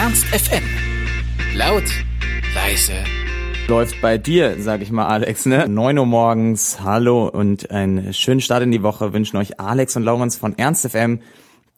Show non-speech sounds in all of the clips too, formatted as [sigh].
Ernst FM. Laut, leise, Läuft bei dir, sag ich mal, Alex, ne? 9 Uhr morgens, hallo und einen schönen Start in die Woche wünschen euch Alex und Laurenz von Ernst FM,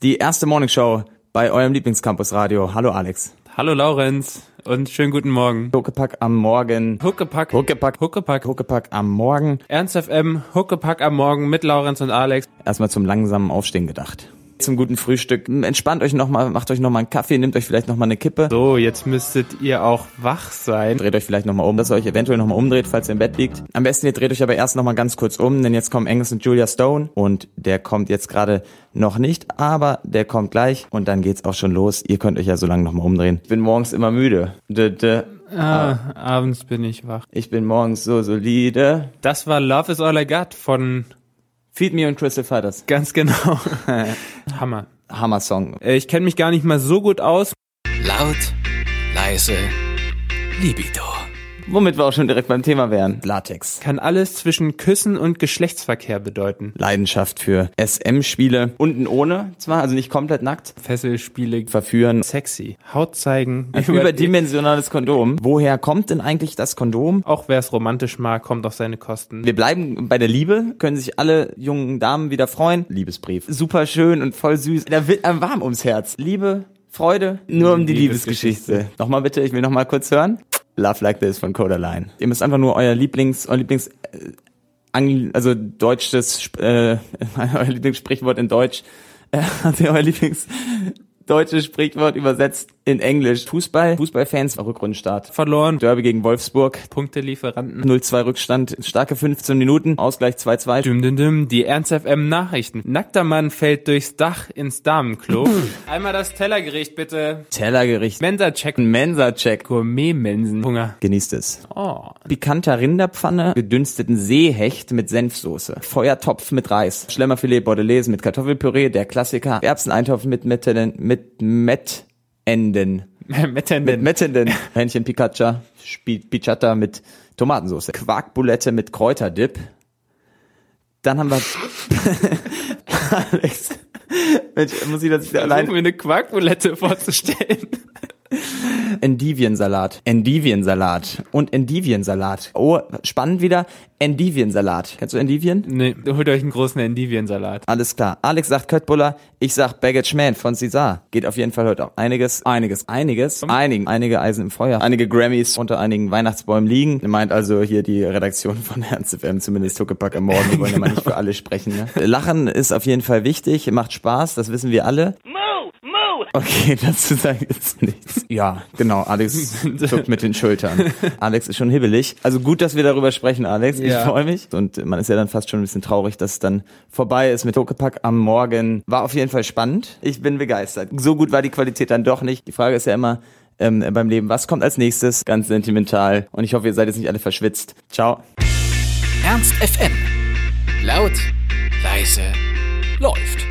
die erste Morningshow bei eurem Lieblingscampus Radio. Hallo Alex. Hallo Laurenz und schönen guten Morgen. Huckepack am Morgen. Huckepack. Huckepack, Huckepack. Huckepack am Morgen. Ernst FM, Huckepack am Morgen mit Laurenz und Alex. Erstmal zum langsamen Aufstehen gedacht. Zum guten Frühstück. Entspannt euch nochmal, macht euch nochmal einen Kaffee, nehmt euch vielleicht nochmal eine Kippe. So, jetzt müsstet ihr auch wach sein. Dreht euch vielleicht nochmal um, dass ihr euch eventuell nochmal umdreht, falls ihr im Bett liegt. Am besten ihr dreht euch aber erst nochmal ganz kurz um, denn jetzt kommen Angus und Julia Stone und der kommt jetzt gerade noch nicht, aber der kommt gleich und dann geht's auch schon los. Ihr könnt euch ja so lange nochmal umdrehen. Ich bin morgens immer müde. D -d Ah, abends bin ich wach. ich bin morgens so solide. Das war Love is All I Got von Feed Me und Crystal Fighters. ganz genau. [laughs] Hammer. Hammer-Song. Äh, Ich kenne mich gar nicht mal so gut aus. laut, leise, Libido. Womit wir auch schon direkt beim Thema wären. Latex. Kann alles zwischen Küssen und Geschlechtsverkehr bedeuten. Leidenschaft für SM-Spiele. Unten ohne zwar, also nicht komplett nackt. Fesselspiele, Verführen. sexy. Haut zeigen. [laughs] Überdimensionales Kondom. Woher kommt denn eigentlich das Kondom? Auch wer es romantisch mag, kommt auf seine Kosten. Wir bleiben bei der Liebe, können sich alle jungen Damen wieder freuen. Liebesbrief. Super schön und voll süß. Da wird einem warm ums Herz. Liebe, Freude, nur um die Liebesgeschichte. Liebesgeschichte. Nochmal bitte, ich will nochmal kurz hören. Love Like This von Codaline. Ihr müsst einfach nur euer Lieblings, euer Lieblings, äh, Angl also deutsches, äh, [laughs] euer Lieblingssprichwort in Deutsch, äh, [laughs] also euer Lieblings deutsches Sprichwort übersetzt in Englisch. Fußball, Fußballfans, Rückrundenstart. Verloren. Derby gegen Wolfsburg, Punktelieferanten. 0-2 Rückstand, starke 15 Minuten, Ausgleich 2-2. Düm, düm, düm, die Ernst FM Nachrichten. Nackter Mann fällt durchs Dach ins Damenklo. [laughs] Einmal das Tellergericht bitte. Tellergericht, Mensa-Check. Mensa-Check. Gourmet-Mensen. Hunger. Genießt es. Oh. Pikanter Rinderpfanne, gedünsteten Seehecht mit Senfsoße, Feuertopf mit Reis, Schlemmerfilet Bordelaise mit Kartoffelpüree, der Klassiker, Erbseneintopf mit Mettenden, mit Mettenden, mit Mettenden. [laughs] [laughs] Hähnchen Picaccia, Spi- Piccata mit Tomatensauce, Quarkbulette mit Kräuterdip. Dann haben wir [laughs] Alex. Mensch, muss ich das Versuch allein mir eine Quarkbulette vorzustellen. Endiviensalat, Endiviensalat und Endiviensalat. Oh, spannend wieder. Endiviensalat. Kennst du Endivien? nee, holt euch einen großen Endiviensalat. Alles klar. Alex sagt Köttbullar, ich sag Baggage Man von Cesar. Geht auf jeden Fall heute auch einiges, einiges, einiges, einigen, einige Eisen im Feuer, einige Grammys unter einigen Weihnachtsbäumen liegen. Meint also hier die Redaktion von [laughs] Ernst FM, zumindest Huckepack am Morgen. Wir wollen ja mal nicht für alle sprechen. Ne? Lachen ist auf jeden Fall wichtig, macht Spaß, das wissen wir alle. Okay, dazu sage ich jetzt nichts. Ja, genau, Alex [laughs] zuckt mit den Schultern. Alex ist schon hibbelig. Also gut, dass wir darüber sprechen, Alex. Ich Ja. freue mich. Und man ist ja dann fast schon ein bisschen traurig, dass es dann vorbei ist mit Huckepack am Morgen. War auf jeden Fall spannend. Ich bin begeistert. So gut war die Qualität dann doch nicht. Die Frage ist ja immer ähm, beim Leben, was kommt als nächstes? Ganz sentimental. Und ich hoffe, ihr seid jetzt nicht alle verschwitzt. Ciao. Ernst FM. Laut, leise, läuft.